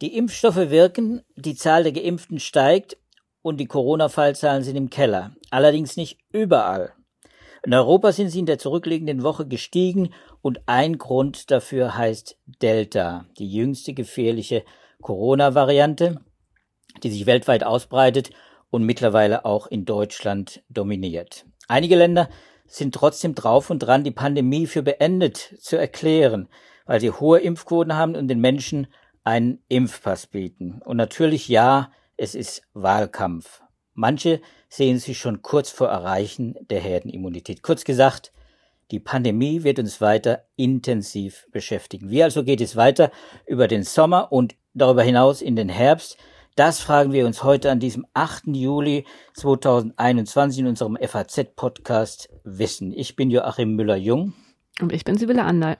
Die Impfstoffe wirken, die Zahl der Geimpften steigt und die Corona-Fallzahlen sind im Keller. Allerdings nicht überall. In Europa sind sie in der zurückliegenden Woche gestiegen und ein Grund dafür heißt Delta, die jüngste gefährliche Corona-Variante, die sich weltweit ausbreitet und mittlerweile auch in Deutschland dominiert. Einige Länder sind trotzdem drauf und dran, die Pandemie für beendet zu erklären, weil sie hohe Impfquoten haben und den Menschen einen Impfpass bieten. Und natürlich ja, es ist Wahlkampf. Manche sehen sich schon kurz vor Erreichen der Herdenimmunität. Kurz gesagt, die Pandemie wird uns weiter intensiv beschäftigen. Wie also geht es weiter über den Sommer und darüber hinaus in den Herbst? Das fragen wir uns heute an diesem 8. Juli 2021 in unserem FAZ-Podcast Wissen. Ich bin Joachim Müller-Jung. Und ich bin Sibylle Andal.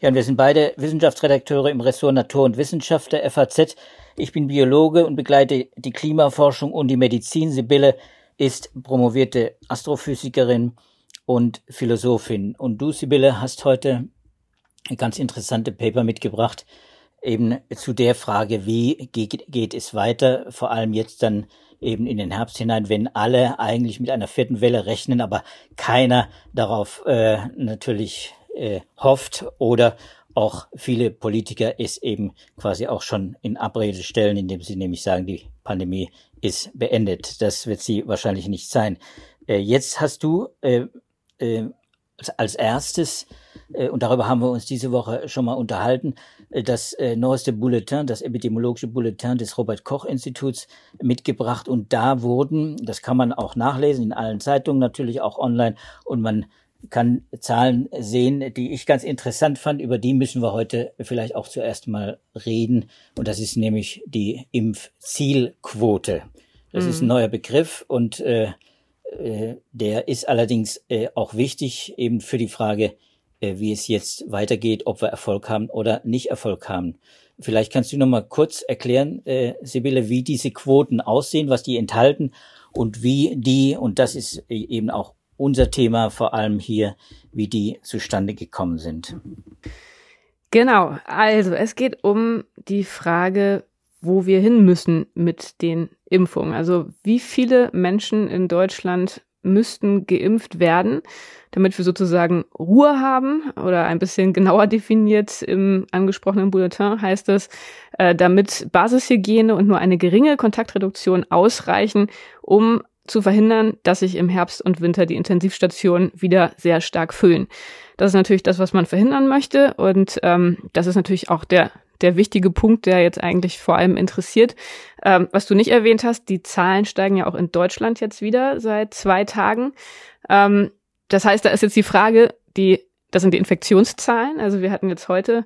Ja, und wir sind beide Wissenschaftsredakteure im Ressort Natur und Wissenschaft der FAZ. Ich bin Biologe und begleite die Klimaforschung und die Medizin. Sibylle ist promovierte Astrophysikerin und Philosophin. Und du, Sibylle, hast heute ein ganz interessante Paper mitgebracht, eben zu der Frage, wie geht, geht es weiter, vor allem jetzt dann eben in den Herbst hinein, wenn alle eigentlich mit einer vierten Welle rechnen, aber keiner darauf äh, natürlich äh, hofft oder auch viele Politiker es eben quasi auch schon in Abrede stellen, indem sie nämlich sagen, die Pandemie ist beendet. Das wird sie wahrscheinlich nicht sein. Äh, jetzt hast du äh, äh, als erstes, äh, und darüber haben wir uns diese Woche schon mal unterhalten, das äh, neueste Bulletin, das epidemiologische Bulletin des Robert Koch Instituts mitgebracht. Und da wurden, das kann man auch nachlesen in allen Zeitungen, natürlich auch online, und man kann Zahlen sehen, die ich ganz interessant fand. Über die müssen wir heute vielleicht auch zuerst mal reden. Und das ist nämlich die Impfzielquote. Das mhm. ist ein mhm. neuer Begriff und äh, äh, der ist allerdings äh, auch wichtig eben für die Frage, wie es jetzt weitergeht, ob wir Erfolg haben oder nicht Erfolg haben. Vielleicht kannst du noch mal kurz erklären, äh, Sibylle, wie diese Quoten aussehen, was die enthalten und wie die, und das ist eben auch unser Thema vor allem hier, wie die zustande gekommen sind. Genau, also es geht um die Frage, wo wir hin müssen mit den Impfungen. Also wie viele Menschen in Deutschland müssten geimpft werden, damit wir sozusagen Ruhe haben oder ein bisschen genauer definiert im angesprochenen Bulletin heißt es, äh, damit Basishygiene und nur eine geringe Kontaktreduktion ausreichen, um zu verhindern, dass sich im Herbst und Winter die Intensivstationen wieder sehr stark füllen. Das ist natürlich das, was man verhindern möchte. Und ähm, das ist natürlich auch der, der wichtige Punkt, der jetzt eigentlich vor allem interessiert. Ähm, was du nicht erwähnt hast, die Zahlen steigen ja auch in Deutschland jetzt wieder seit zwei Tagen. Ähm, das heißt, da ist jetzt die Frage, die, das sind die Infektionszahlen. Also wir hatten jetzt heute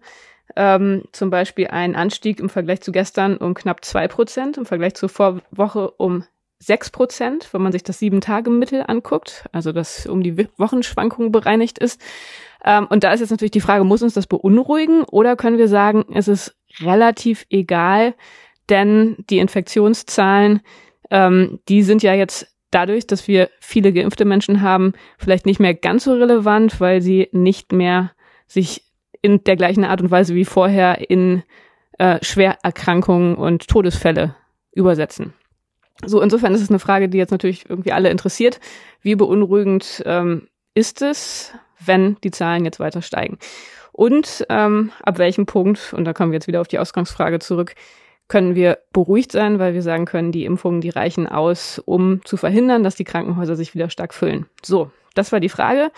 ähm, zum Beispiel einen Anstieg im Vergleich zu gestern um knapp zwei Prozent, im Vergleich zur Vorwoche um sechs Prozent, wenn man sich das Sieben-Tage-Mittel anguckt, also das um die Wochenschwankungen bereinigt ist. Ähm, und da ist jetzt natürlich die Frage, muss uns das beunruhigen oder können wir sagen, es ist relativ egal, denn die Infektionszahlen, ähm, die sind ja jetzt dadurch, dass wir viele geimpfte Menschen haben, vielleicht nicht mehr ganz so relevant, weil sie nicht mehr sich in der gleichen Art und Weise wie vorher in äh, Schwererkrankungen und Todesfälle übersetzen. So, insofern ist es eine Frage, die jetzt natürlich irgendwie alle interessiert. Wie beunruhigend ähm, ist es, wenn die Zahlen jetzt weiter steigen? Und ähm, ab welchem Punkt, und da kommen wir jetzt wieder auf die Ausgangsfrage zurück, können wir beruhigt sein, weil wir sagen können, die Impfungen, die reichen aus, um zu verhindern, dass die Krankenhäuser sich wieder stark füllen. So, das war die Frage.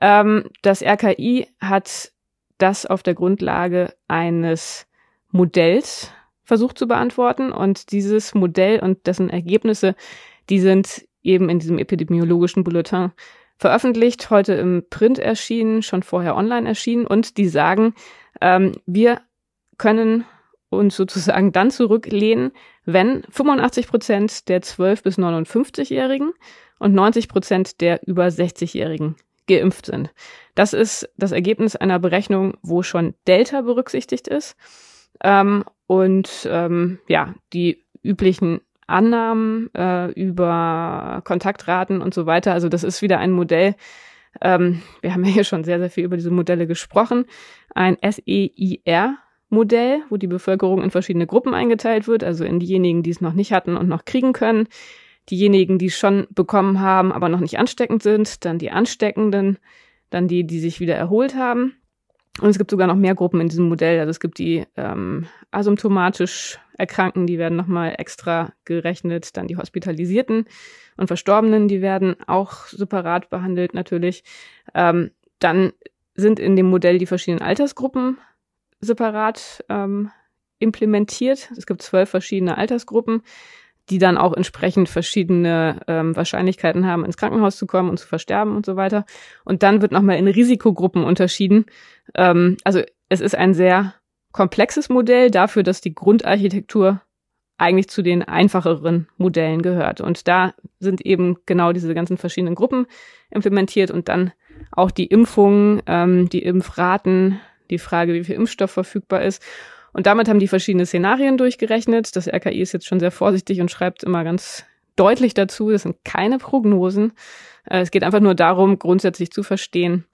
Ähm, das RKI hat das auf der Grundlage eines Modells versucht zu beantworten. Und dieses Modell und dessen Ergebnisse, die sind eben in diesem epidemiologischen Bulletin veröffentlicht, heute im Print erschienen, schon vorher online erschienen. Und die sagen, ähm, wir können uns sozusagen dann zurücklehnen, wenn 85 Prozent der 12- bis 59-Jährigen und 90 Prozent der über 60-Jährigen geimpft sind. Das ist das Ergebnis einer Berechnung, wo schon Delta berücksichtigt ist. Ähm, und ähm, ja, die üblichen Annahmen äh, über Kontaktraten und so weiter. Also das ist wieder ein Modell, Ähm, wir haben ja hier schon sehr, sehr viel über diese Modelle gesprochen. Ein SEIR-Modell, wo die Bevölkerung in verschiedene Gruppen eingeteilt wird, also in diejenigen, die es noch nicht hatten und noch kriegen können, diejenigen, die es schon bekommen haben, aber noch nicht ansteckend sind, dann die Ansteckenden, dann die, die sich wieder erholt haben. Und es gibt sogar noch mehr Gruppen in diesem Modell. Also es gibt die ähm, asymptomatisch Erkrankten, die werden nochmal extra gerechnet, dann die Hospitalisierten und Verstorbenen, die werden auch separat behandelt natürlich. Ähm, dann sind in dem Modell die verschiedenen Altersgruppen separat ähm, implementiert. Es gibt zwölf verschiedene Altersgruppen die dann auch entsprechend verschiedene ähm, Wahrscheinlichkeiten haben, ins Krankenhaus zu kommen und zu versterben und so weiter. Und dann wird nochmal in Risikogruppen unterschieden. Ähm, also es ist ein sehr komplexes Modell dafür, dass die Grundarchitektur eigentlich zu den einfacheren Modellen gehört. Und da sind eben genau diese ganzen verschiedenen Gruppen implementiert und dann auch die Impfungen, ähm, die Impfraten, die Frage, wie viel Impfstoff verfügbar ist. Und damit haben die verschiedene Szenarien durchgerechnet. Das RKI ist jetzt schon sehr vorsichtig und schreibt immer ganz deutlich dazu, das sind keine Prognosen. Äh, es geht einfach nur darum, grundsätzlich zu verstehen,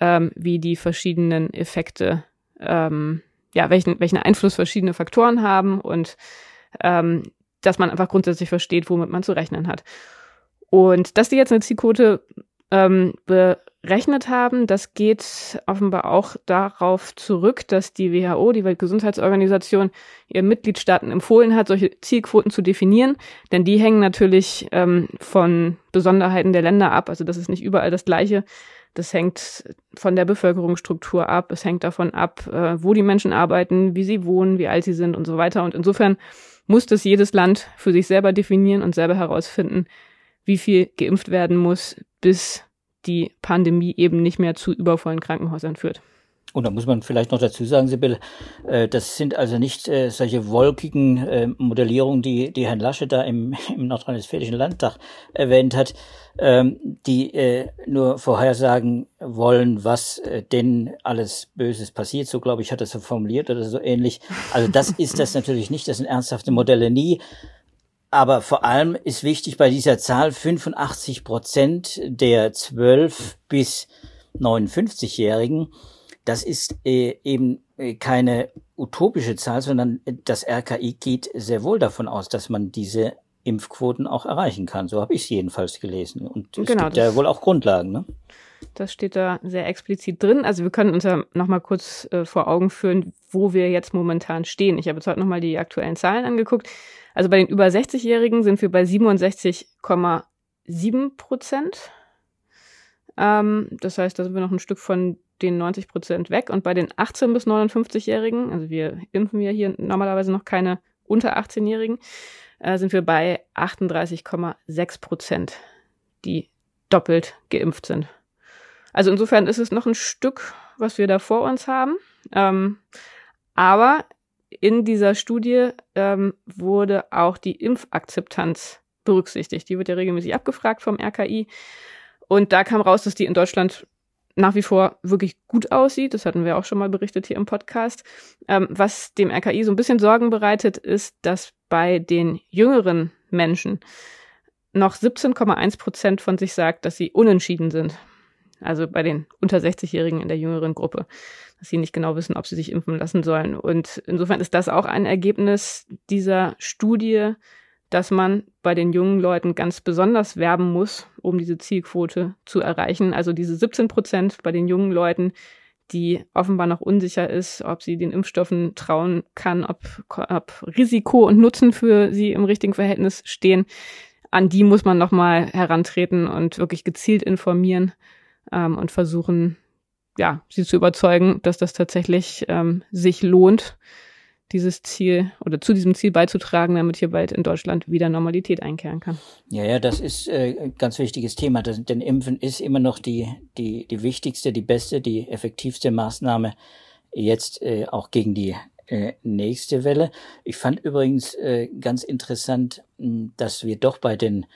ähm, wie die verschiedenen Effekte, ähm, ja, welchen, welchen Einfluss verschiedene Faktoren haben und ähm, dass man einfach grundsätzlich versteht, womit man zu rechnen hat. Und dass die jetzt eine Zielquote ähm, berechnet haben. Das geht offenbar auch darauf zurück, dass die WHO, die Weltgesundheitsorganisation, ihren Mitgliedstaaten empfohlen hat, solche Zielquoten zu definieren. Denn die hängen natürlich ähm, von Besonderheiten der Länder ab. Also das ist nicht überall das Gleiche. Das hängt von der Bevölkerungsstruktur ab. Es hängt davon ab, äh, wo die Menschen arbeiten, wie sie wohnen, wie alt sie sind und so weiter. Und insofern muss das jedes Land für sich selber definieren und selber herausfinden, wie viel geimpft werden muss, bis die Pandemie eben nicht mehr zu übervollen Krankenhäusern führt. Und da muss man vielleicht noch dazu sagen, Sibylle, äh, das sind also nicht äh, solche wolkigen äh, Modellierungen, die, die Herrn Lasche da im, im Nordrhein-Westfälischen Landtag erwähnt hat, ähm, die nur vorhersagen wollen, was denn alles Böses passiert. So, glaube ich, hat er es so formuliert oder so ähnlich. Also das ist das natürlich nicht. Das sind ernsthafte Modelle nie. Aber vor allem ist wichtig bei dieser Zahl 85 Prozent der 12 bis 59-Jährigen. Das ist äh, eben äh, keine utopische Zahl, sondern das RKI geht sehr wohl davon aus, dass man diese Impfquoten auch erreichen kann. So habe ich es jedenfalls gelesen. Und es genau, gibt ja wohl auch Grundlagen. Ne? Das steht da sehr explizit drin. Also wir können uns ja nochmal kurz äh, vor Augen führen, wo wir jetzt momentan stehen. Ich habe jetzt heute nochmal die aktuellen Zahlen angeguckt. Also bei den über 60-Jährigen sind wir bei 67,7 Prozent. Ähm, das heißt, da sind wir noch ein Stück von den 90 Prozent weg. Und bei den 18- bis 59-Jährigen, also wir impfen ja hier normalerweise noch keine unter 18-Jährigen, äh, sind wir bei 38,6 Prozent, die doppelt geimpft sind. Also insofern ist es noch ein Stück, was wir da vor uns haben. Ähm, aber in dieser Studie ähm, wurde auch die Impfakzeptanz berücksichtigt. Die wird ja regelmäßig abgefragt vom RKI. Und da kam raus, dass die in Deutschland nach wie vor wirklich gut aussieht. Das hatten wir auch schon mal berichtet hier im Podcast. Ähm, was dem RKI so ein bisschen Sorgen bereitet, ist, dass bei den jüngeren Menschen noch 17,1 Prozent von sich sagt, dass sie unentschieden sind. Also bei den unter 60-Jährigen in der jüngeren Gruppe dass sie nicht genau wissen, ob sie sich impfen lassen sollen. Und insofern ist das auch ein Ergebnis dieser Studie, dass man bei den jungen Leuten ganz besonders werben muss, um diese Zielquote zu erreichen. Also diese 17 Prozent bei den jungen Leuten, die offenbar noch unsicher ist, ob sie den Impfstoffen trauen kann, ob, ob Risiko und Nutzen für sie im richtigen Verhältnis stehen. An die muss man nochmal herantreten und wirklich gezielt informieren ähm, und versuchen, ja, sie zu überzeugen, dass das tatsächlich ähm, sich lohnt, dieses Ziel oder zu diesem Ziel beizutragen, damit hier bald in Deutschland wieder Normalität einkehren kann. Ja, ja, das ist äh, ein ganz wichtiges Thema. Das, denn Impfen ist immer noch die, die, die wichtigste, die beste, die effektivste Maßnahme jetzt äh, auch gegen die äh, nächste Welle. Ich fand übrigens äh, ganz interessant, dass wir doch bei den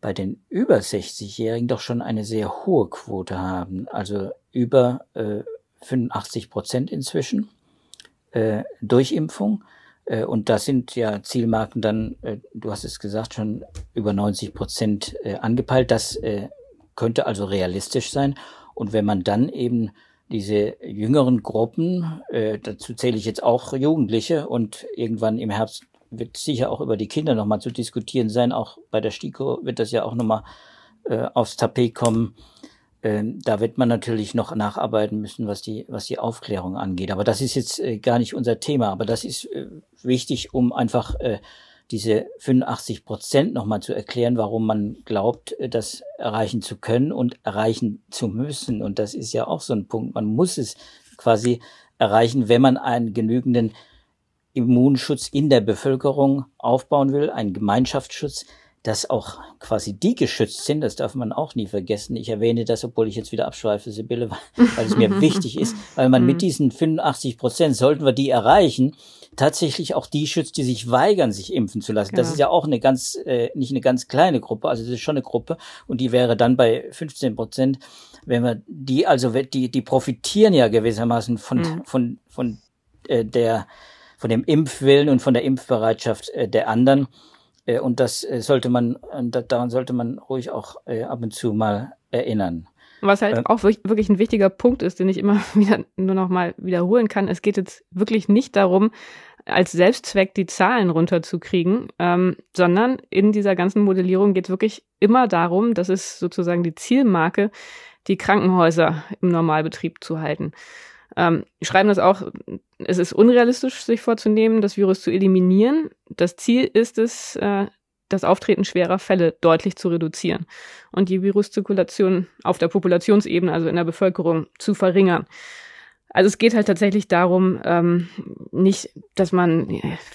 bei den über 60-Jährigen doch schon eine sehr hohe Quote haben. Also über äh, 85 Prozent inzwischen äh, Durchimpfung. Äh, und da sind ja Zielmarken dann, äh, du hast es gesagt, schon über 90 Prozent äh, angepeilt. Das äh, könnte also realistisch sein. Und wenn man dann eben diese jüngeren Gruppen, äh, dazu zähle ich jetzt auch Jugendliche und irgendwann im Herbst wird sicher auch über die Kinder nochmal zu diskutieren sein. Auch bei der STIKO wird das ja auch nochmal äh, aufs Tapet kommen. Ähm, da wird man natürlich noch nacharbeiten müssen, was die, was die Aufklärung angeht. Aber das ist jetzt äh, gar nicht unser Thema. Aber das ist äh, wichtig, um einfach äh, diese 85 Prozent nochmal zu erklären, warum man glaubt, äh, das erreichen zu können und erreichen zu müssen. Und das ist ja auch so ein Punkt. Man muss es quasi erreichen, wenn man einen genügenden Immunschutz in der Bevölkerung aufbauen will, einen Gemeinschaftsschutz, dass auch quasi die geschützt sind, das darf man auch nie vergessen. Ich erwähne das, obwohl ich jetzt wieder abschweife, Sibylle, weil es mir wichtig ist, weil man mit mhm. diesen 85 Prozent, sollten wir die erreichen, tatsächlich auch die schützt, die sich weigern, sich impfen zu lassen. Ja. Das ist ja auch eine ganz, äh, nicht eine ganz kleine Gruppe, also das ist schon eine Gruppe und die wäre dann bei 15 Prozent. Wenn wir die, also die, die profitieren ja gewissermaßen von, mhm. von, von äh, der, von dem Impfwillen und von der Impfbereitschaft äh, der anderen. Äh, und das äh, sollte man, daran sollte man ruhig auch ab und zu mal erinnern. Was halt auch wirklich ein wichtiger Punkt ist, den ich immer wieder nur noch mal wiederholen kann. Es geht jetzt wirklich nicht darum, als Selbstzweck die Zahlen runterzukriegen, ähm, sondern in dieser ganzen Modellierung geht es wirklich immer darum, dass es sozusagen die Zielmarke, die Krankenhäuser im Normalbetrieb zu halten. Ähm, schreiben das auch, es ist unrealistisch, sich vorzunehmen, das Virus zu eliminieren. Das Ziel ist es, äh, das Auftreten schwerer Fälle deutlich zu reduzieren und die Viruszirkulation auf der Populationsebene, also in der Bevölkerung, zu verringern. Also es geht halt tatsächlich darum, ähm, nicht, dass man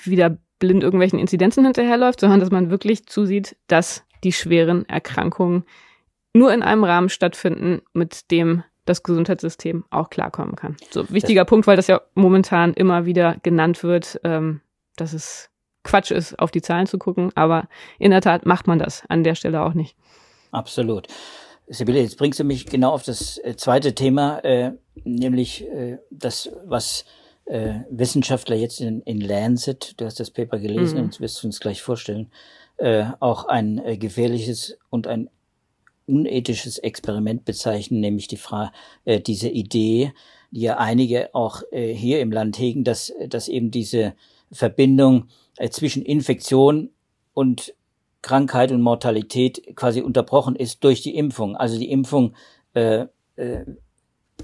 wieder blind irgendwelchen Inzidenzen hinterherläuft, sondern dass man wirklich zusieht, dass die schweren Erkrankungen nur in einem Rahmen stattfinden, mit dem das Gesundheitssystem auch klarkommen kann. So wichtiger das Punkt, weil das ja momentan immer wieder genannt wird, ähm, dass es Quatsch ist, auf die Zahlen zu gucken, aber in der Tat macht man das an der Stelle auch nicht. Absolut. Sibylle, jetzt bringst du mich genau auf das äh, zweite Thema, äh, nämlich äh, das, was äh, Wissenschaftler jetzt in, in Lancet, du hast das Paper gelesen mhm. und wirst du uns gleich vorstellen, äh, auch ein äh, gefährliches und ein unethisches Experiment bezeichnen, nämlich die Frage, äh, diese Idee, die ja einige auch äh, hier im Land hegen, dass, dass eben diese Verbindung äh, zwischen Infektion und Krankheit und Mortalität quasi unterbrochen ist durch die Impfung. Also die Impfung äh, äh,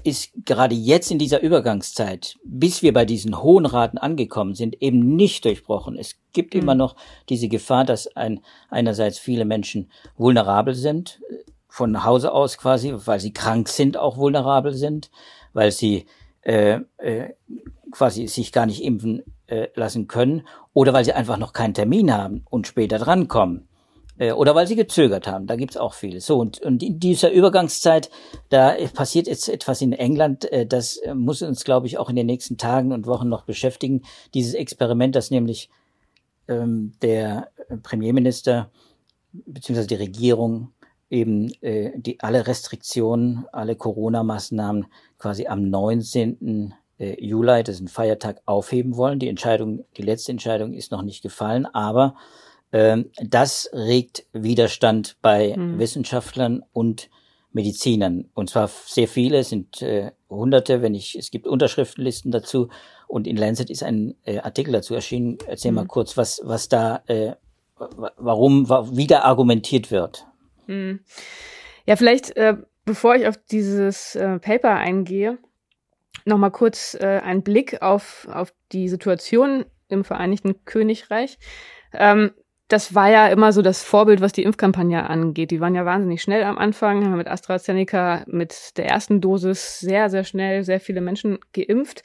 ist gerade jetzt in dieser Übergangszeit, bis wir bei diesen hohen Raten angekommen sind, eben nicht durchbrochen. Es gibt mhm. immer noch diese Gefahr, dass ein, einerseits viele Menschen vulnerabel sind, von Hause aus quasi, weil sie krank sind, auch vulnerabel sind, weil sie äh, äh, quasi sich gar nicht impfen äh, lassen können oder weil sie einfach noch keinen Termin haben und später drankommen oder weil sie gezögert haben. Da gibt's auch viele. So und, und in dieser Übergangszeit, da passiert jetzt etwas in England, äh, das äh, muss uns, glaube ich, auch in den nächsten Tagen und Wochen noch beschäftigen. Dieses Experiment, das nämlich ähm, der Premierminister beziehungsweise die Regierung eben äh, die alle Restriktionen, alle Corona-Maßnahmen quasi am 19. Äh, Juli, das ist ein Feiertag, aufheben wollen. Die Entscheidung, die letzte Entscheidung ist noch nicht gefallen, aber das regt Widerstand bei hm. Wissenschaftlern und Medizinern. Und zwar sehr viele, es sind äh, Hunderte, wenn ich, es gibt Unterschriftenlisten dazu. Und in Lancet ist ein äh, Artikel dazu erschienen. Erzähl hm. mal kurz, was, was da, äh, warum, wie da argumentiert wird. Hm. Ja, vielleicht, äh, bevor ich auf dieses äh, Paper eingehe, nochmal kurz äh, ein Blick auf, auf die Situation im Vereinigten Königreich. Ähm, das war ja immer so das Vorbild, was die Impfkampagne angeht. Die waren ja wahnsinnig schnell am Anfang, haben mit AstraZeneca mit der ersten Dosis sehr, sehr schnell sehr viele Menschen geimpft.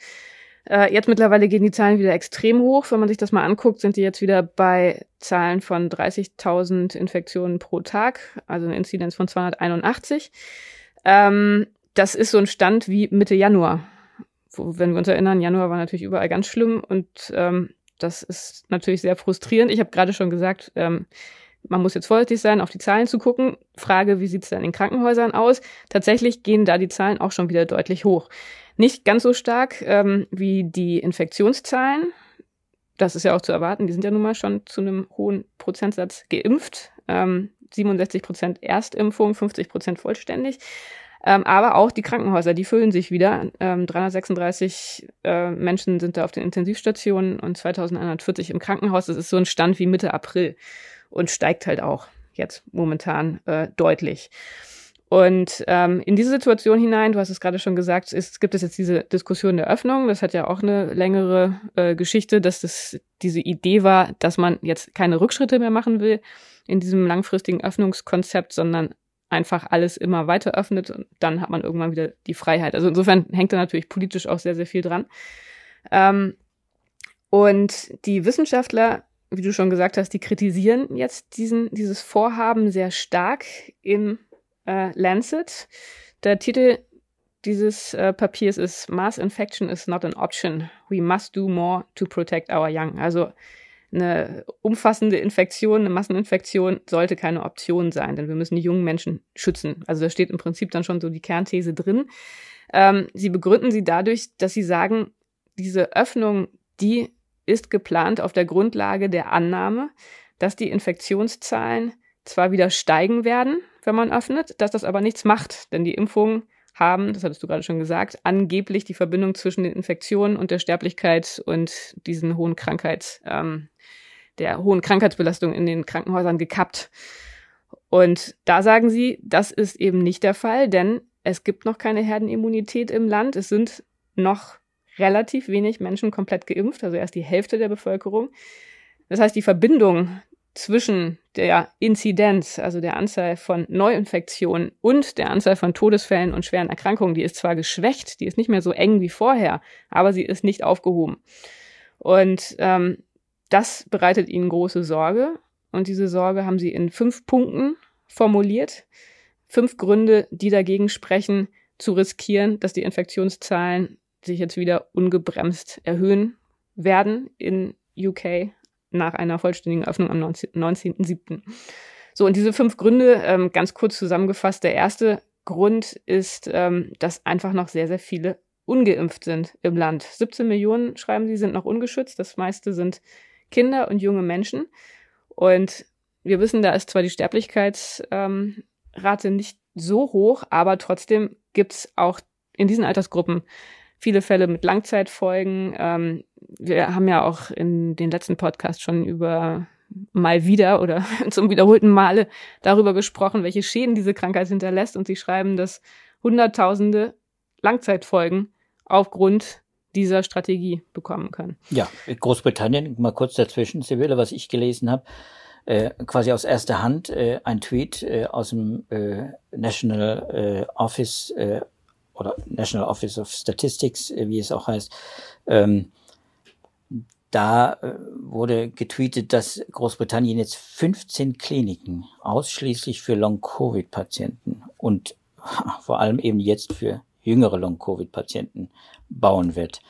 Äh, jetzt mittlerweile gehen die Zahlen wieder extrem hoch. Wenn man sich das mal anguckt, sind die jetzt wieder bei Zahlen von 30.000 Infektionen pro Tag, also eine Inzidenz von 281. Ähm, das ist so ein Stand wie Mitte Januar. Wo, wenn wir uns erinnern, Januar war natürlich überall ganz schlimm und ähm, das ist natürlich sehr frustrierend. Ich habe gerade schon gesagt, ähm, man muss jetzt vorsichtig sein, auf die Zahlen zu gucken. Frage, wie sieht es denn in Krankenhäusern aus? Tatsächlich gehen da die Zahlen auch schon wieder deutlich hoch. Nicht ganz so stark ähm, wie die Infektionszahlen. Das ist ja auch zu erwarten. Die sind ja nun mal schon zu einem hohen Prozentsatz geimpft. Ähm, 67 Prozent Erstimpfung, 50 Prozent vollständig. Ähm, aber auch die Krankenhäuser, die füllen sich wieder. Ähm, 336 äh, Menschen sind da auf den Intensivstationen und 2140 im Krankenhaus. Das ist so ein Stand wie Mitte April und steigt halt auch jetzt momentan äh, deutlich. Und ähm, in diese Situation hinein, du hast es gerade schon gesagt, ist, gibt es jetzt diese Diskussion der Öffnung. Das hat ja auch eine längere äh, Geschichte, dass das diese Idee war, dass man jetzt keine Rückschritte mehr machen will in diesem langfristigen Öffnungskonzept, sondern einfach alles immer weiter öffnet und dann hat man irgendwann wieder die Freiheit. Also insofern hängt da natürlich politisch auch sehr, sehr viel dran. Ähm, und die Wissenschaftler, wie du schon gesagt hast, die kritisieren jetzt diesen, dieses Vorhaben sehr stark im äh, Lancet. Der Titel dieses äh, Papiers ist Mass Infection is not an option. We must do more to protect our young. Also eine umfassende Infektion, eine Masseninfektion sollte keine Option sein, denn wir müssen die jungen Menschen schützen. Also da steht im Prinzip dann schon so die Kernthese drin. Ähm, sie begründen sie dadurch, dass sie sagen, diese Öffnung, die ist geplant auf der Grundlage der Annahme, dass die Infektionszahlen zwar wieder steigen werden, wenn man öffnet, dass das aber nichts macht, denn die Impfungen haben, das hattest du gerade schon gesagt, angeblich die Verbindung zwischen den Infektionen und der Sterblichkeit und diesen hohen Krankheits, ähm, der hohen Krankheitsbelastung in den Krankenhäusern gekappt. Und da sagen sie, das ist eben nicht der Fall, denn es gibt noch keine Herdenimmunität im Land. Es sind noch relativ wenig Menschen komplett geimpft, also erst die Hälfte der Bevölkerung. Das heißt, die Verbindung zwischen der Inzidenz, also der Anzahl von Neuinfektionen und der Anzahl von Todesfällen und schweren Erkrankungen, die ist zwar geschwächt, die ist nicht mehr so eng wie vorher, aber sie ist nicht aufgehoben. Und ähm, das bereitet ihnen große Sorge. Und diese Sorge haben sie in fünf Punkten formuliert. Fünf Gründe, die dagegen sprechen, zu riskieren, dass die Infektionszahlen sich jetzt wieder ungebremst erhöhen werden in UK nach einer vollständigen Öffnung am 19.07. So, und diese fünf Gründe, ähm, ganz kurz zusammengefasst, der erste Grund ist, ähm, dass einfach noch sehr, sehr viele ungeimpft sind im Land. 17 Millionen, schreiben sie, sind noch ungeschützt. Das meiste sind Kinder und junge Menschen. Und wir wissen, da ist zwar die Sterblichkeitsrate ähm, nicht so hoch, aber trotzdem gibt's auch in diesen Altersgruppen viele Fälle mit Langzeitfolgen. Ähm, wir haben ja auch in den letzten Podcasts schon über mal wieder oder zum wiederholten Male darüber gesprochen, welche Schäden diese Krankheit hinterlässt. Und sie schreiben, dass Hunderttausende Langzeitfolgen aufgrund dieser Strategie bekommen können. Ja, Großbritannien, mal kurz dazwischen, Sibylle, was ich gelesen habe, äh, quasi aus erster Hand äh, ein Tweet äh, aus dem äh, National äh, Office äh, oder National Office of Statistics, äh, wie es auch heißt, ähm, da äh, wurde getweetet, dass Großbritannien jetzt 15 Kliniken ausschließlich für Long-Covid-Patienten und vor allem eben jetzt für jüngere Long-Covid-Patienten bauen wird.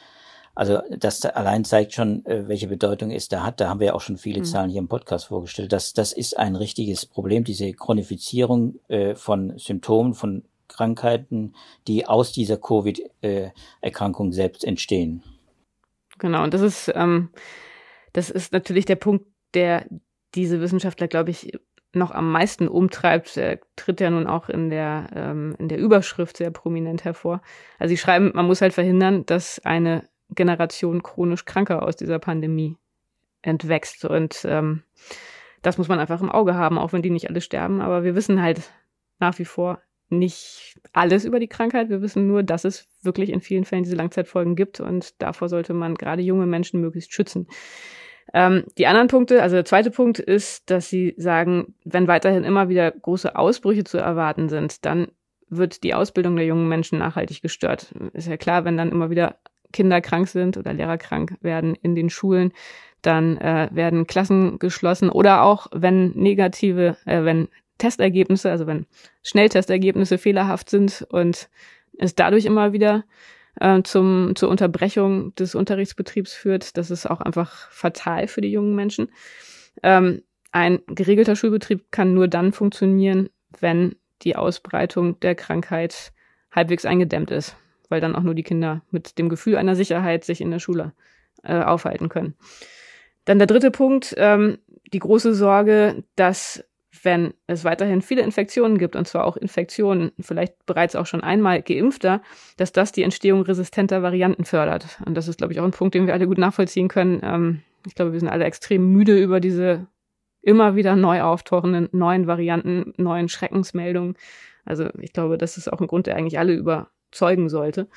Also das allein zeigt schon, äh, welche Bedeutung es da hat. Da haben wir ja auch schon viele mhm. Zahlen hier im Podcast vorgestellt. Das, das ist ein richtiges Problem, diese Chronifizierung äh, von Symptomen, von Krankheiten, die aus dieser Covid-Erkrankung selbst entstehen. Genau, und das ist, ähm, das ist natürlich der Punkt, der diese Wissenschaftler, glaube ich, noch am meisten umtreibt, er tritt ja nun auch in der, ähm, in der Überschrift sehr prominent hervor. Also sie schreiben, man muss halt verhindern, dass eine Generation chronisch Kranker aus dieser Pandemie entwächst. Und ähm, das muss man einfach im Auge haben, auch wenn die nicht alle sterben. Aber wir wissen halt nach wie vor, nicht alles über die Krankheit. Wir wissen nur, dass es wirklich in vielen Fällen diese Langzeitfolgen gibt und davor sollte man gerade junge Menschen möglichst schützen. Ähm, die anderen Punkte, also der zweite Punkt ist, dass sie sagen, wenn weiterhin immer wieder große Ausbrüche zu erwarten sind, dann wird die Ausbildung der jungen Menschen nachhaltig gestört. Ist ja klar, wenn dann immer wieder Kinder krank sind oder Lehrer krank werden in den Schulen, dann äh, werden Klassen geschlossen oder auch wenn negative, äh, wenn Testergebnisse, also wenn Schnelltestergebnisse fehlerhaft sind und es dadurch immer wieder äh, zum, zur Unterbrechung des Unterrichtsbetriebs führt, das ist auch einfach fatal für die jungen Menschen. Ähm, ein geregelter Schulbetrieb kann nur dann funktionieren, wenn die Ausbreitung der Krankheit halbwegs eingedämmt ist, weil dann auch nur die Kinder mit dem Gefühl einer Sicherheit sich in der Schule äh, aufhalten können. Dann der dritte Punkt, ähm, die große Sorge, dass wenn es weiterhin viele Infektionen gibt, und zwar auch Infektionen vielleicht bereits auch schon einmal geimpfter, dass das die Entstehung resistenter Varianten fördert. Und das ist, glaube ich, auch ein Punkt, den wir alle gut nachvollziehen können. Ähm, ich glaube, wir sind alle extrem müde über diese immer wieder neu auftauchenden neuen Varianten, neuen Schreckensmeldungen. Also ich glaube, das ist auch ein Grund, der eigentlich alle überzeugen sollte.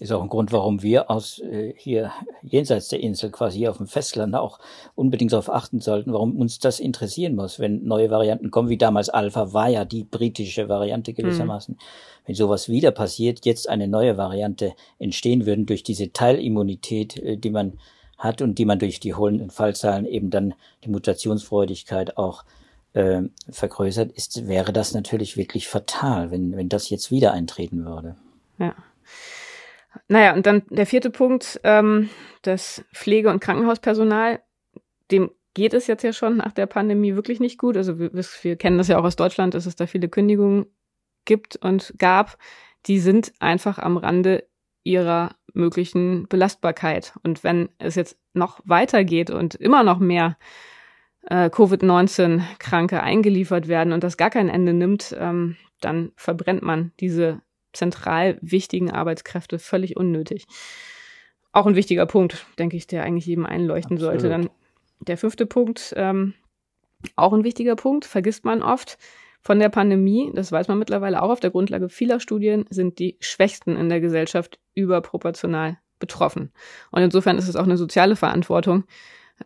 Ist auch ein Grund, warum wir aus äh, hier jenseits der Insel, quasi hier auf dem Festland, auch unbedingt darauf achten sollten, warum uns das interessieren muss, wenn neue Varianten kommen, wie damals Alpha war ja die britische Variante gewissermaßen. Mhm. Wenn sowas wieder passiert, jetzt eine neue Variante entstehen würden durch diese Teilimmunität, äh, die man hat und die man durch die hohen Fallzahlen eben dann die Mutationsfreudigkeit auch äh, vergrößert, ist, wäre das natürlich wirklich fatal, wenn, wenn das jetzt wieder eintreten würde. Ja. Naja, und dann der vierte Punkt, ähm, das Pflege- und Krankenhauspersonal, dem geht es jetzt ja schon nach der Pandemie wirklich nicht gut. Also wir, wir kennen das ja auch aus Deutschland, dass es da viele Kündigungen gibt und gab. Die sind einfach am Rande ihrer möglichen Belastbarkeit. Und wenn es jetzt noch weitergeht und immer noch mehr äh, Covid-19-Kranke eingeliefert werden und das gar kein Ende nimmt, ähm, dann verbrennt man diese zentral wichtigen Arbeitskräfte völlig unnötig. Auch ein wichtiger Punkt, denke ich, der eigentlich jedem einleuchten Absolut. sollte. Dann der fünfte Punkt, ähm, auch ein wichtiger Punkt, vergisst man oft von der Pandemie, das weiß man mittlerweile auch auf der Grundlage vieler Studien, sind die Schwächsten in der Gesellschaft überproportional betroffen. Und insofern ist es auch eine soziale Verantwortung,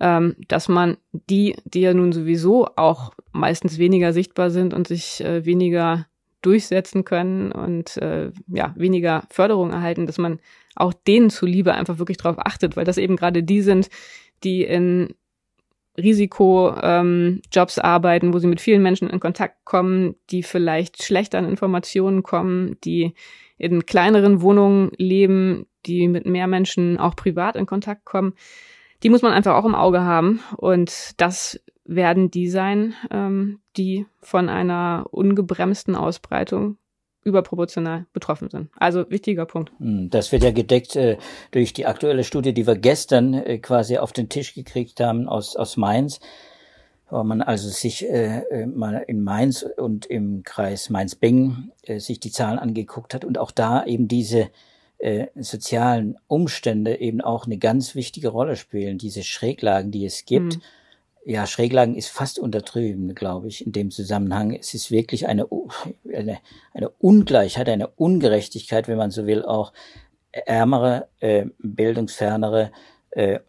ähm, dass man die, die ja nun sowieso auch meistens weniger sichtbar sind und sich äh, weniger durchsetzen können und äh, ja, weniger Förderung erhalten, dass man auch denen zuliebe einfach wirklich darauf achtet, weil das eben gerade die sind, die in Risikojobs ähm, arbeiten, wo sie mit vielen Menschen in Kontakt kommen, die vielleicht schlechter an Informationen kommen, die in kleineren Wohnungen leben, die mit mehr Menschen auch privat in Kontakt kommen. Die muss man einfach auch im Auge haben. Und das werden die sein, ähm, die von einer ungebremsten Ausbreitung überproportional betroffen sind. Also wichtiger Punkt. Hm, das wird ja gedeckt äh, durch die aktuelle Studie, die wir gestern äh, quasi auf den Tisch gekriegt haben aus, aus Mainz, wo man also sich äh, äh mal in Mainz und im Kreis Mainz-Bingen äh, sich die Zahlen angeguckt hat und auch da eben diese äh, sozialen Umstände eben auch eine ganz wichtige Rolle spielen, diese Schräglagen, die es gibt. Mhm ja, Schräglagen ist fast untertrieben, glaube ich, in dem Zusammenhang. Es ist wirklich eine, eine, eine Ungleichheit, eine Ungerechtigkeit, wenn man so will, auch ärmere, äh, bildungsfernere, äh,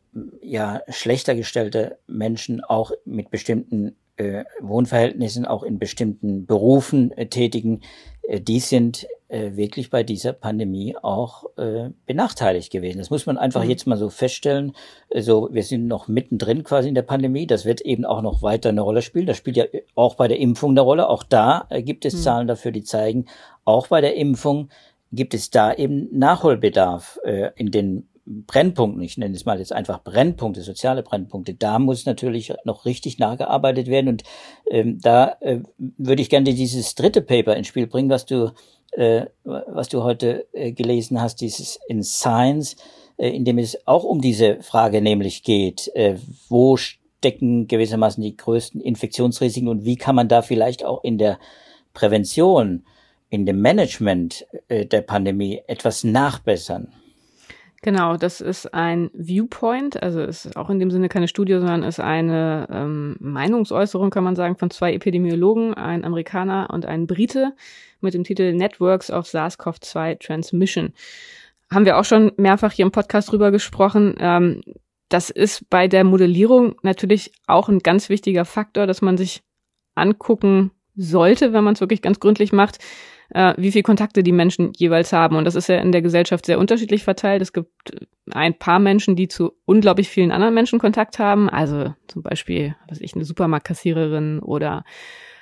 ja, schlechter gestellte Menschen auch mit bestimmten äh, Wohnverhältnissen, auch in bestimmten Berufen äh, tätigen, äh, die sind äh, wirklich bei dieser Pandemie auch äh, benachteiligt gewesen. Das muss man einfach mhm. jetzt mal so feststellen. Also wir sind noch mittendrin quasi in der Pandemie. Das wird eben auch noch weiter eine Rolle spielen. Das spielt ja auch bei der Impfung eine Rolle. Auch da äh, gibt es mhm. Zahlen dafür, die zeigen, auch bei der Impfung gibt es da eben Nachholbedarf äh, in den Brennpunkten, ich nenne es mal jetzt einfach Brennpunkte, soziale Brennpunkte, da muss natürlich noch richtig nachgearbeitet werden. Und ähm, da äh, würde ich gerne dieses dritte Paper ins Spiel bringen, was du, äh, was du heute äh, gelesen hast, dieses in Science, äh, in dem es auch um diese Frage nämlich geht, äh, wo stecken gewissermaßen die größten Infektionsrisiken und wie kann man da vielleicht auch in der Prävention, in dem Management äh, der Pandemie etwas nachbessern. Genau, das ist ein Viewpoint, also ist auch in dem Sinne keine Studie, sondern ist eine ähm, Meinungsäußerung, kann man sagen, von zwei Epidemiologen, ein Amerikaner und ein Brite, mit dem Titel Networks of SARS-CoV-2 Transmission. Haben wir auch schon mehrfach hier im Podcast drüber gesprochen. Ähm, das ist bei der Modellierung natürlich auch ein ganz wichtiger Faktor, dass man sich angucken sollte, wenn man es wirklich ganz gründlich macht, äh, wie viel Kontakte die Menschen jeweils haben. Und das ist ja in der Gesellschaft sehr unterschiedlich verteilt. Es gibt ein paar Menschen, die zu unglaublich vielen anderen Menschen Kontakt haben. Also zum Beispiel, was ich, eine Supermarktkassiererin oder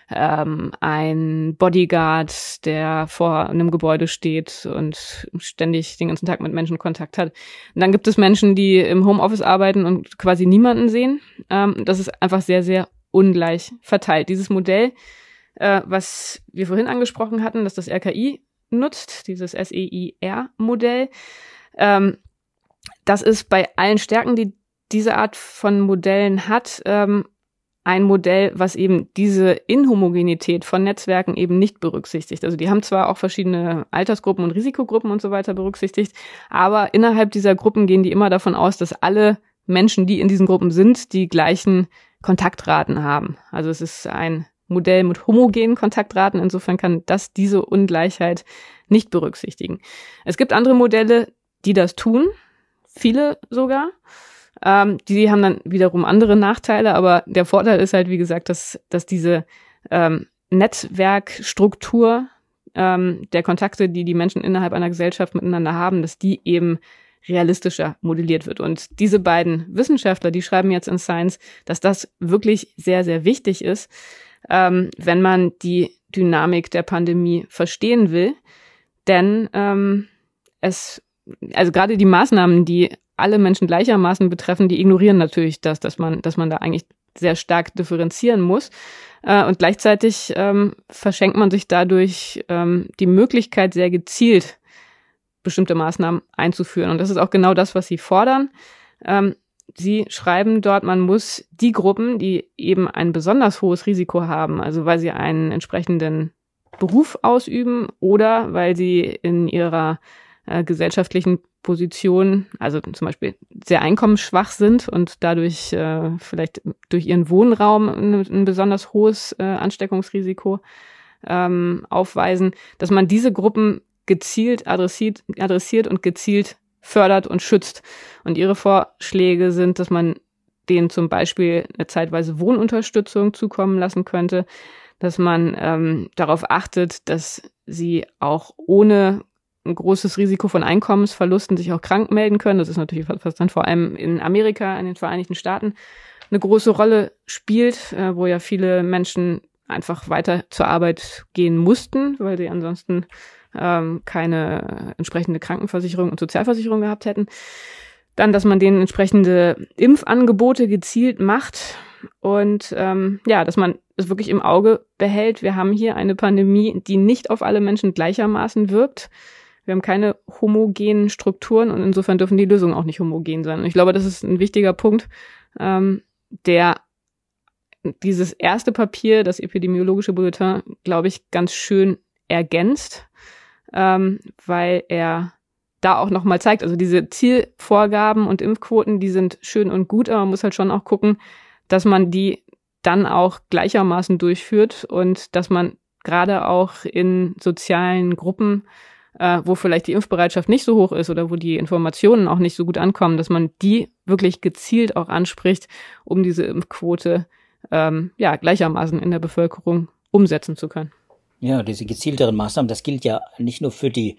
ähm, ein Bodyguard, der vor einem Gebäude steht und ständig den ganzen Tag mit Menschen Kontakt hat. Und dann gibt es Menschen, die im Homeoffice arbeiten und quasi niemanden sehen. Ähm, das ist einfach sehr, sehr ungleich verteilt. Dieses Modell äh, was wir vorhin angesprochen hatten, dass das RKI nutzt, dieses SEIR-Modell. Ähm, das ist bei allen Stärken, die diese Art von Modellen hat, ähm, ein Modell, was eben diese Inhomogenität von Netzwerken eben nicht berücksichtigt. Also die haben zwar auch verschiedene Altersgruppen und Risikogruppen und so weiter berücksichtigt, aber innerhalb dieser Gruppen gehen die immer davon aus, dass alle Menschen, die in diesen Gruppen sind, die gleichen Kontaktraten haben. Also es ist ein Modell mit homogenen Kontaktraten. Insofern kann das diese Ungleichheit nicht berücksichtigen. Es gibt andere Modelle, die das tun, viele sogar. Ähm, die haben dann wiederum andere Nachteile, aber der Vorteil ist halt, wie gesagt, dass, dass diese ähm, Netzwerkstruktur ähm, der Kontakte, die die Menschen innerhalb einer Gesellschaft miteinander haben, dass die eben realistischer modelliert wird. Und diese beiden Wissenschaftler, die schreiben jetzt in Science, dass das wirklich sehr, sehr wichtig ist, ähm, wenn man die Dynamik der Pandemie verstehen will. Denn ähm, es, also gerade die Maßnahmen, die alle Menschen gleichermaßen betreffen, die ignorieren natürlich das, dass man, dass man da eigentlich sehr stark differenzieren muss. Äh, und gleichzeitig ähm, verschenkt man sich dadurch ähm, die Möglichkeit, sehr gezielt bestimmte Maßnahmen einzuführen. Und das ist auch genau das, was sie fordern. Ähm, sie schreiben dort, man muss die Gruppen, die eben ein besonders hohes Risiko haben, also weil sie einen entsprechenden Beruf ausüben oder weil sie in ihrer äh, gesellschaftlichen Position, also zum Beispiel sehr einkommensschwach sind und dadurch äh, vielleicht durch ihren Wohnraum ein, ein besonders hohes äh, Ansteckungsrisiko ähm, aufweisen, dass man diese Gruppen gezielt adressiert, adressiert und gezielt fördert und schützt. Und ihre Vorschläge sind, dass man denen zum Beispiel eine zeitweise Wohnunterstützung zukommen lassen könnte, dass man ähm, darauf achtet, dass sie auch ohne ein großes Risiko von Einkommensverlusten sich auch krank melden können. Das ist natürlich was dann vor allem in Amerika, in den Vereinigten Staaten eine große Rolle spielt, äh, wo ja viele Menschen einfach weiter zur Arbeit gehen mussten, weil sie ansonsten ähm, keine entsprechende Krankenversicherung und Sozialversicherung gehabt hätten. Dann, dass man denen entsprechende Impfangebote gezielt macht und ähm, ja, dass man es wirklich im Auge behält. Wir haben hier eine Pandemie, die nicht auf alle Menschen gleichermaßen wirkt. Wir haben keine homogenen Strukturen und insofern dürfen die Lösungen auch nicht homogen sein. Und ich glaube, das ist ein wichtiger Punkt, ähm, der dieses erste Papier, das epidemiologische Bulletin, glaube ich, ganz schön ergänzt ähm, weil er da auch nochmal zeigt, also diese Zielvorgaben und Impfquoten, die sind schön und gut, aber man muss halt schon auch gucken, dass man die dann auch gleichermaßen durchführt und dass man gerade auch in sozialen Gruppen, äh, wo vielleicht die Impfbereitschaft nicht so hoch ist oder wo die Informationen auch nicht so gut ankommen, dass man die wirklich gezielt auch anspricht, um diese Impfquote ähm, ja gleichermaßen in der Bevölkerung umsetzen zu können. Ja, diese gezielteren Maßnahmen, das gilt ja nicht nur für die,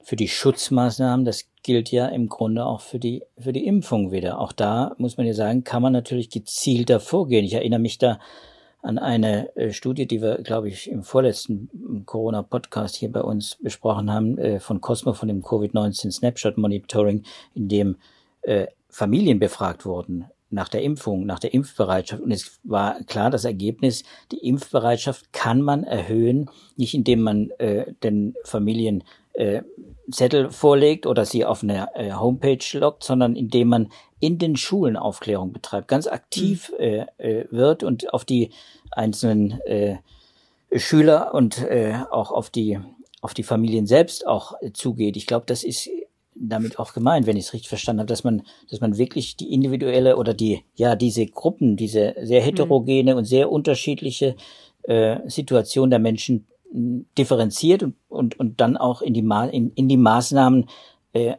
für die Schutzmaßnahmen, das gilt ja im Grunde auch für die, für die Impfung wieder. Auch da muss man ja sagen, kann man natürlich gezielter vorgehen. Ich erinnere mich da an eine äh, Studie, die wir, glaube ich, im vorletzten Corona-Podcast hier bei uns besprochen haben, äh, von Cosmo, von dem Covid-19 Snapshot Monitoring, in dem äh, Familien befragt wurden nach der Impfung, nach der Impfbereitschaft. Und es war klar das Ergebnis, die Impfbereitschaft kann man erhöhen, nicht indem man äh, den Familien äh, Zettel vorlegt oder sie auf eine äh, Homepage lockt, sondern indem man in den Schulen Aufklärung betreibt, ganz aktiv mhm. äh, äh, wird und auf die einzelnen äh, Schüler und äh, auch auf die auf die Familien selbst auch äh, zugeht. Ich glaube, das ist damit auch gemeint, wenn ich es richtig verstanden habe, dass man, dass man wirklich die individuelle oder die, ja, diese Gruppen, diese sehr heterogene mhm. und sehr unterschiedliche äh, Situation der Menschen differenziert und, und, und dann auch in die, Ma in, in die Maßnahmen äh,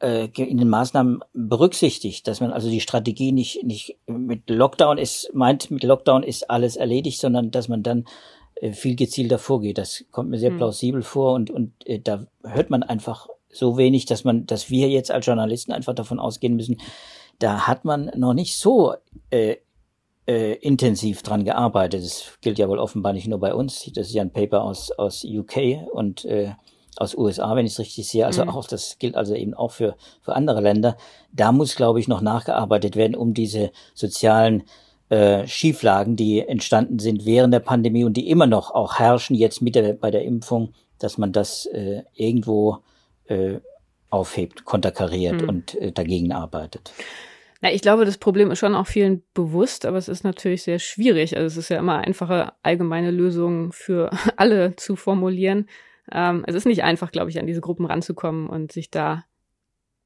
äh, in den Maßnahmen berücksichtigt, dass man also die Strategie nicht, nicht mit Lockdown ist, meint, mit Lockdown ist alles erledigt, sondern dass man dann äh, viel gezielter vorgeht. Das kommt mir sehr mhm. plausibel vor und, und äh, da hört man einfach so wenig, dass man, dass wir jetzt als Journalisten einfach davon ausgehen müssen, da hat man noch nicht so äh, äh, intensiv dran gearbeitet. Das gilt ja wohl offenbar nicht nur bei uns. Das ist ja ein Paper aus, aus UK und äh, aus USA, wenn ich es richtig sehe. Also mhm. auch das gilt also eben auch für, für andere Länder. Da muss, glaube ich, noch nachgearbeitet werden, um diese sozialen äh, Schieflagen, die entstanden sind während der Pandemie und die immer noch auch herrschen jetzt mit der, bei der Impfung, dass man das äh, irgendwo äh, aufhebt, konterkariert mhm. und äh, dagegen arbeitet. Na, ich glaube, das Problem ist schon auch vielen bewusst, aber es ist natürlich sehr schwierig. Also es ist ja immer einfache allgemeine Lösungen für alle zu formulieren. Ähm, es ist nicht einfach, glaube ich, an diese Gruppen ranzukommen und sich da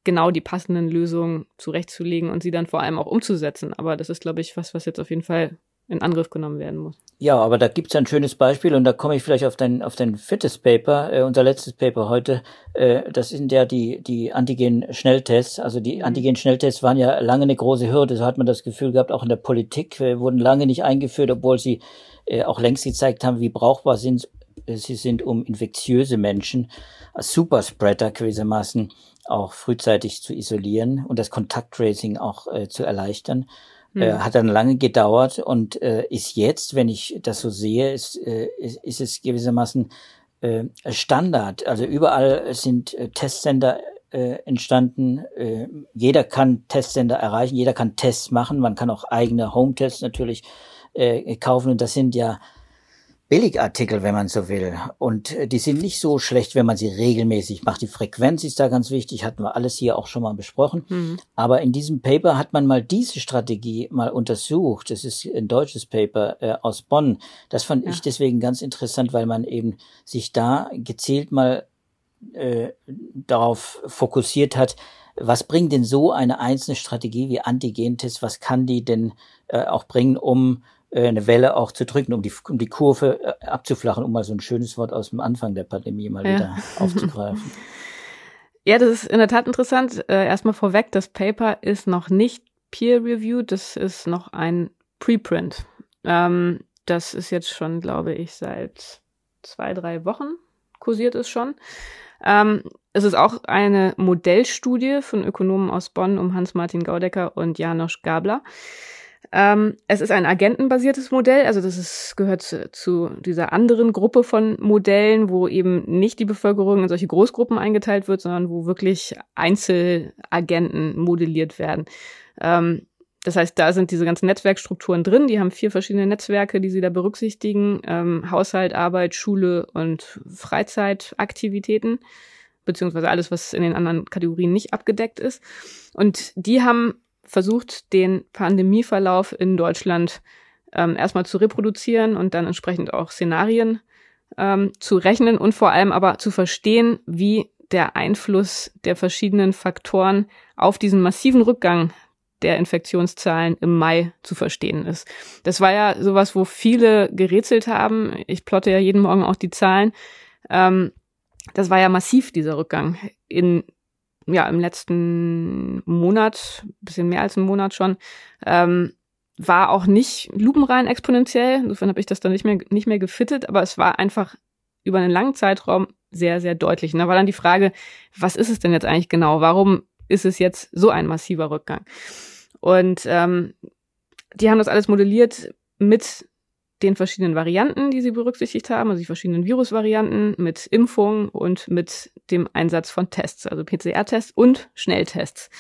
genau die passenden Lösungen zurechtzulegen und sie dann vor allem auch umzusetzen. Aber das ist, glaube ich, was, was jetzt auf jeden Fall in Angriff genommen werden muss. Ja, aber da gibt's ein schönes Beispiel und da komme ich vielleicht auf dein, auf dein viertes Paper, äh, unser letztes Paper heute. Äh, das sind ja die, die Antigen-Schnelltests. Also die mhm. Antigen-Schnelltests waren ja lange eine große Hürde. So hat man das Gefühl gehabt, auch in der Politik äh, wurden lange nicht eingeführt, obwohl sie äh, auch längst gezeigt haben, wie brauchbar sind äh, sie sind, um infektiöse Menschen als Superspreader gewissermaßen auch frühzeitig zu isolieren und das Kontakttracing auch äh, zu erleichtern. Äh, hat dann lange gedauert und äh, ist jetzt, wenn ich das so sehe, ist, äh, ist, ist es gewissermaßen äh, Standard. Also überall sind äh, Testcenter äh, entstanden. Äh, jeder kann Testsender erreichen, jeder kann Tests machen. Man kann auch eigene Home-Tests natürlich äh, kaufen und das sind ja Billigartikel, wenn man so will. Und äh, die sind nicht so schlecht, wenn man sie regelmäßig macht. Die Frequenz ist da ganz wichtig, hatten wir alles hier auch schon mal besprochen. Mhm. Aber in diesem Paper hat man mal diese Strategie mal untersucht. Das ist ein deutsches Paper äh, aus Bonn. Das fand ja. ich deswegen ganz interessant, weil man eben sich da gezielt mal äh, darauf fokussiert hat, was bringt denn so eine einzelne Strategie wie Antigentest, was kann die denn äh, auch bringen, um eine Welle auch zu drücken, um die, um die Kurve äh, abzuflachen, um mal so ein schönes Wort aus dem Anfang der Pandemie mal ja. wieder aufzugreifen. Ja, das ist in der Tat interessant. Äh, erstmal vorweg, das Paper ist noch nicht peer-reviewed, das ist noch ein Preprint. Ähm, das ist jetzt schon, glaube ich, seit zwei, drei Wochen kursiert es schon. Ähm, es ist auch eine Modellstudie von Ökonomen aus Bonn um Hans-Martin Gaudecker und Janosch Gabler. Ähm, es ist ein agentenbasiertes Modell, also das ist, gehört zu, zu, dieser anderen Gruppe von Modellen, wo eben nicht die Bevölkerung in solche Großgruppen eingeteilt wird, sondern wo wirklich Einzelagenten modelliert werden. Ähm, das heißt, da sind diese ganzen Netzwerkstrukturen drin. Die haben vier verschiedene Netzwerke, die sie da berücksichtigen. Ähm, Haushalt, Arbeit, Schule und Freizeitaktivitäten. Beziehungsweise alles, was in den anderen Kategorien nicht abgedeckt ist. Und die haben versucht, den Pandemieverlauf in Deutschland ähm, erstmal zu reproduzieren und dann entsprechend auch Szenarien ähm, zu rechnen und vor allem aber zu verstehen, wie der Einfluss der verschiedenen Faktoren auf diesen massiven Rückgang der Infektionszahlen im Mai zu verstehen ist. Das war ja sowas, wo viele gerätselt haben. Ich plotte ja jeden Morgen auch die Zahlen. Ähm, das war ja massiv, dieser Rückgang in ja, im letzten Monat, bisschen mehr als einen Monat schon, ähm, war auch nicht lupenrein exponentiell. Insofern habe ich das dann nicht mehr, nicht mehr gefittet, aber es war einfach über einen langen Zeitraum sehr, sehr deutlich. Und da war dann die Frage, was ist es denn jetzt eigentlich genau? Warum ist es jetzt so ein massiver Rückgang? Und ähm, die haben das alles modelliert mit den verschiedenen Varianten, die sie berücksichtigt haben, also die verschiedenen Virusvarianten mit Impfung und mit dem Einsatz von Tests, also PCR-Tests und Schnelltests.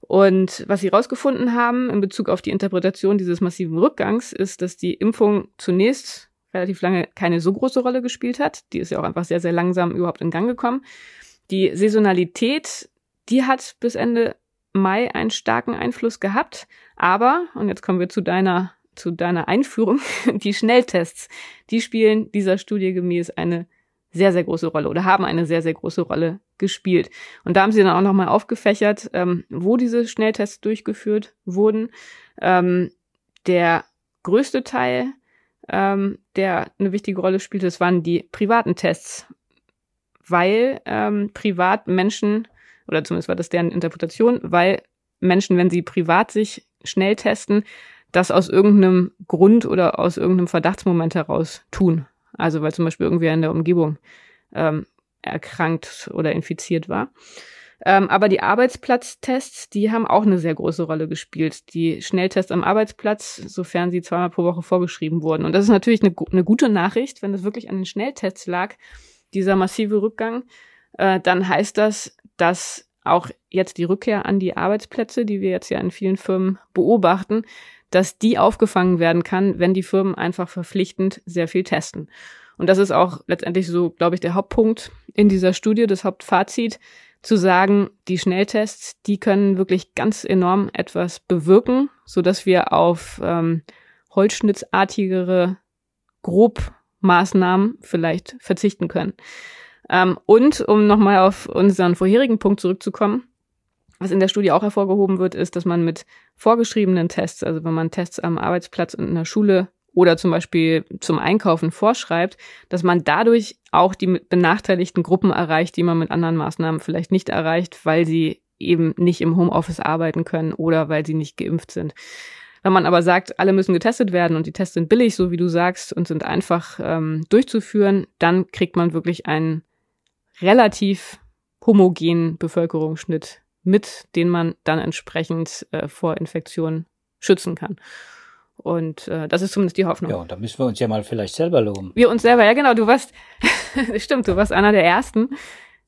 Und was sie herausgefunden haben in Bezug auf die Interpretation dieses massiven Rückgangs, ist, dass die Impfung zunächst relativ lange keine so große Rolle gespielt hat. Die ist ja auch einfach sehr, sehr langsam überhaupt in Gang gekommen. Die Saisonalität, die hat bis Ende Mai einen starken Einfluss gehabt. Aber, und jetzt kommen wir zu deiner zu deiner Einführung, die Schnelltests, die spielen dieser Studie gemäß eine sehr, sehr große Rolle oder haben eine sehr, sehr große Rolle gespielt. Und da haben sie dann auch nochmal aufgefächert, ähm, wo diese Schnelltests durchgeführt wurden. Ähm, der größte Teil, ähm, der eine wichtige Rolle spielte, das waren die privaten Tests, weil ähm, privat Menschen, oder zumindest war das deren Interpretation, weil Menschen, wenn sie privat sich schnell testen, das aus irgendeinem Grund oder aus irgendeinem Verdachtsmoment heraus tun. Also weil zum Beispiel irgendwer in der Umgebung ähm, erkrankt oder infiziert war. Ähm, aber die Arbeitsplatztests, die haben auch eine sehr große Rolle gespielt. Die Schnelltests am Arbeitsplatz, sofern sie zweimal pro Woche vorgeschrieben wurden. Und das ist natürlich eine, eine gute Nachricht, wenn es wirklich an den Schnelltests lag, dieser massive Rückgang, äh, dann heißt das, dass auch jetzt die Rückkehr an die Arbeitsplätze, die wir jetzt ja in vielen Firmen beobachten, dass die aufgefangen werden kann, wenn die Firmen einfach verpflichtend sehr viel testen. Und das ist auch letztendlich so, glaube ich, der Hauptpunkt in dieser Studie, das Hauptfazit, zu sagen, die Schnelltests, die können wirklich ganz enorm etwas bewirken, so dass wir auf ähm, holzschnittsartigere Grobmaßnahmen vielleicht verzichten können. Ähm, und um nochmal auf unseren vorherigen Punkt zurückzukommen, was in der Studie auch hervorgehoben wird, ist, dass man mit vorgeschriebenen Tests, also wenn man Tests am Arbeitsplatz und in der Schule oder zum Beispiel zum Einkaufen vorschreibt, dass man dadurch auch die benachteiligten Gruppen erreicht, die man mit anderen Maßnahmen vielleicht nicht erreicht, weil sie eben nicht im Homeoffice arbeiten können oder weil sie nicht geimpft sind. Wenn man aber sagt, alle müssen getestet werden und die Tests sind billig, so wie du sagst, und sind einfach ähm, durchzuführen, dann kriegt man wirklich einen relativ homogenen Bevölkerungsschnitt mit, den man dann entsprechend äh, vor Infektionen schützen kann. Und äh, das ist zumindest die Hoffnung. Ja, und da müssen wir uns ja mal vielleicht selber loben. Wir uns selber, ja genau, du warst, stimmt, du warst einer der ersten,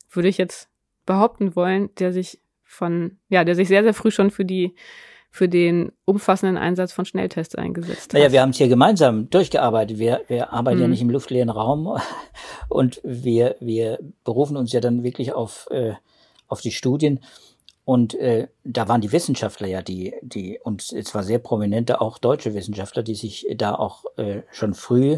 würde ich jetzt behaupten wollen, der sich von, ja, der sich sehr, sehr früh schon für die für den umfassenden Einsatz von Schnelltests eingesetzt hat. Naja, wir haben es hier gemeinsam durchgearbeitet. Wir, wir arbeiten hm. ja nicht im luftleeren Raum und wir, wir berufen uns ja dann wirklich auf, äh, auf die Studien. Und äh, da waren die Wissenschaftler ja, die, die, und zwar sehr prominente, auch deutsche Wissenschaftler, die sich da auch äh, schon früh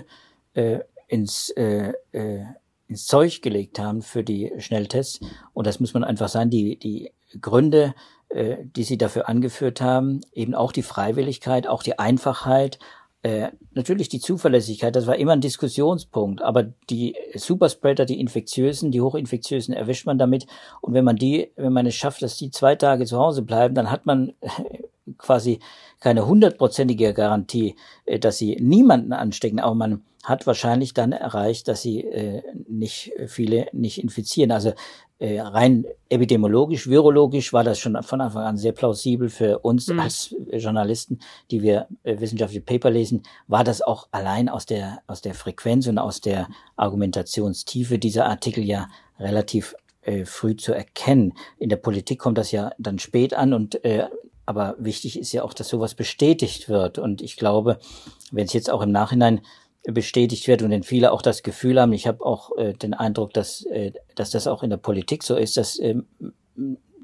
äh, ins, äh, äh, ins Zeug gelegt haben für die Schnelltests. Und das muss man einfach sagen, die, die Gründe, äh, die sie dafür angeführt haben, eben auch die Freiwilligkeit, auch die Einfachheit, äh, natürlich die Zuverlässigkeit, das war immer ein Diskussionspunkt, aber die Superspreader, die Infektiösen, die Hochinfektiösen erwischt man damit. Und wenn man die, wenn man es schafft, dass die zwei Tage zu Hause bleiben, dann hat man quasi keine hundertprozentige Garantie, äh, dass sie niemanden anstecken, aber man hat wahrscheinlich dann erreicht, dass sie äh, nicht viele nicht infizieren. Also äh, rein epidemiologisch, virologisch war das schon von Anfang an sehr plausibel für uns mhm. als Journalisten, die wir äh, wissenschaftliche Paper lesen, war das auch allein aus der, aus der Frequenz und aus der Argumentationstiefe dieser Artikel ja relativ äh, früh zu erkennen. In der Politik kommt das ja dann spät an und äh, aber wichtig ist ja auch, dass sowas bestätigt wird. Und ich glaube, wenn es jetzt auch im Nachhinein bestätigt wird und wenn viele auch das Gefühl haben, ich habe auch äh, den Eindruck, dass, äh, dass das auch in der Politik so ist, dass ähm,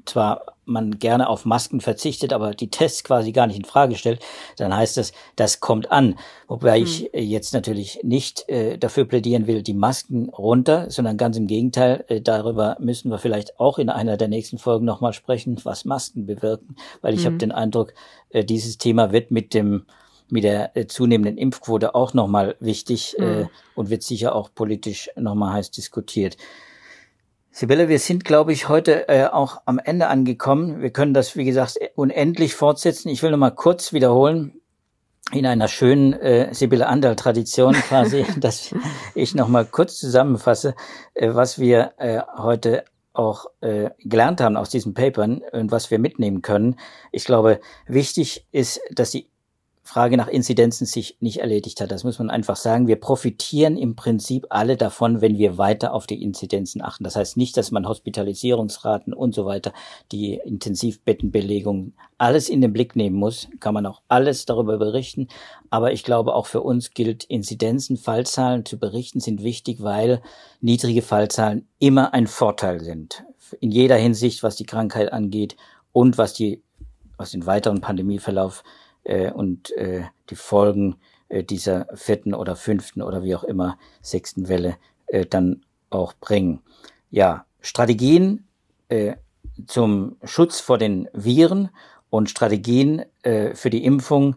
zwar man gerne auf Masken verzichtet, aber die Tests quasi gar nicht in Frage stellt, dann heißt das, das kommt an. Wobei hm. ich äh, jetzt natürlich nicht äh, dafür plädieren will, die Masken runter, sondern ganz im Gegenteil, äh, darüber müssen wir vielleicht auch in einer der nächsten Folgen nochmal sprechen, was Masken bewirken, weil ich hm. habe den Eindruck, äh, dieses Thema wird mit dem mit der äh, zunehmenden Impfquote auch nochmal wichtig mhm. äh, und wird sicher auch politisch nochmal heiß diskutiert. Sibylle, wir sind, glaube ich, heute äh, auch am Ende angekommen. Wir können das, wie gesagt, unendlich fortsetzen. Ich will nochmal kurz wiederholen, in einer schönen äh, Sibylle Andal-Tradition quasi, dass ich nochmal kurz zusammenfasse, äh, was wir äh, heute auch äh, gelernt haben aus diesen Papern und was wir mitnehmen können. Ich glaube, wichtig ist, dass die Frage nach Inzidenzen sich nicht erledigt hat. Das muss man einfach sagen. Wir profitieren im Prinzip alle davon, wenn wir weiter auf die Inzidenzen achten. Das heißt nicht, dass man Hospitalisierungsraten und so weiter, die Intensivbettenbelegung, alles in den Blick nehmen muss. Kann man auch alles darüber berichten. Aber ich glaube, auch für uns gilt, Inzidenzen, Fallzahlen zu berichten sind wichtig, weil niedrige Fallzahlen immer ein Vorteil sind. In jeder Hinsicht, was die Krankheit angeht und was die, was den weiteren Pandemieverlauf äh, und äh, die Folgen äh, dieser vierten oder fünften oder wie auch immer sechsten Welle äh, dann auch bringen. Ja, Strategien äh, zum Schutz vor den Viren und Strategien äh, für die Impfung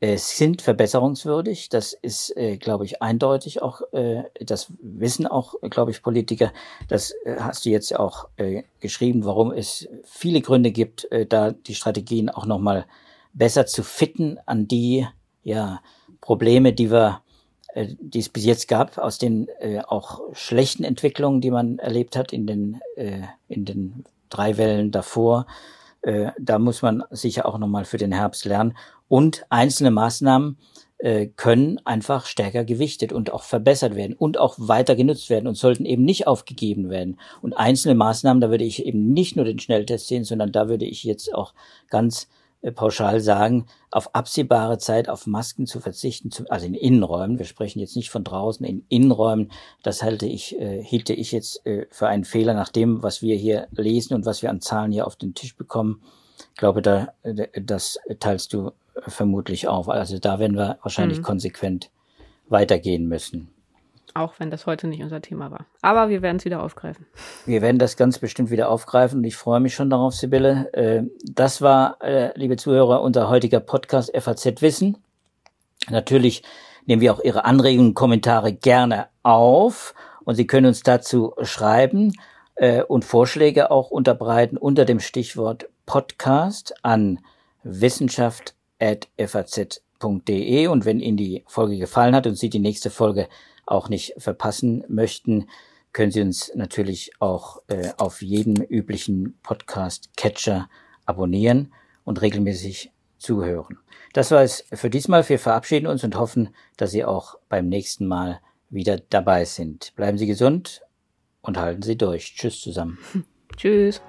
äh, sind verbesserungswürdig. Das ist, äh, glaube ich, eindeutig auch, äh, das wissen auch, glaube ich, Politiker. Das äh, hast du jetzt auch äh, geschrieben, warum es viele Gründe gibt, äh, da die Strategien auch nochmal besser zu fitten an die ja, Probleme, die wir äh, die es bis jetzt gab, aus den äh, auch schlechten Entwicklungen, die man erlebt hat in den, äh, in den drei Wellen davor. Äh, da muss man sicher auch nochmal für den Herbst lernen. Und einzelne Maßnahmen äh, können einfach stärker gewichtet und auch verbessert werden und auch weiter genutzt werden und sollten eben nicht aufgegeben werden. Und einzelne Maßnahmen, da würde ich eben nicht nur den Schnelltest sehen, sondern da würde ich jetzt auch ganz pauschal sagen, auf absehbare Zeit auf Masken zu verzichten, also in Innenräumen, wir sprechen jetzt nicht von draußen, in Innenräumen, das halte ich, äh, hielte ich jetzt äh, für einen Fehler nach dem, was wir hier lesen und was wir an Zahlen hier auf den Tisch bekommen. Ich glaube, da, äh, das teilst du vermutlich auf. Also da werden wir wahrscheinlich mhm. konsequent weitergehen müssen. Auch wenn das heute nicht unser Thema war. Aber wir werden es wieder aufgreifen. Wir werden das ganz bestimmt wieder aufgreifen und ich freue mich schon darauf, Sibylle. Äh, das war, äh, liebe Zuhörer, unser heutiger Podcast FAZ Wissen. Natürlich nehmen wir auch Ihre Anregungen, Kommentare gerne auf und Sie können uns dazu schreiben äh, und Vorschläge auch unterbreiten unter dem Stichwort Podcast an wissenschaft.faz.de und wenn Ihnen die Folge gefallen hat und Sie die nächste Folge auch nicht verpassen möchten, können Sie uns natürlich auch äh, auf jedem üblichen Podcast-Catcher abonnieren und regelmäßig zuhören. Das war es für diesmal. Wir verabschieden uns und hoffen, dass Sie auch beim nächsten Mal wieder dabei sind. Bleiben Sie gesund und halten Sie durch. Tschüss zusammen. Tschüss.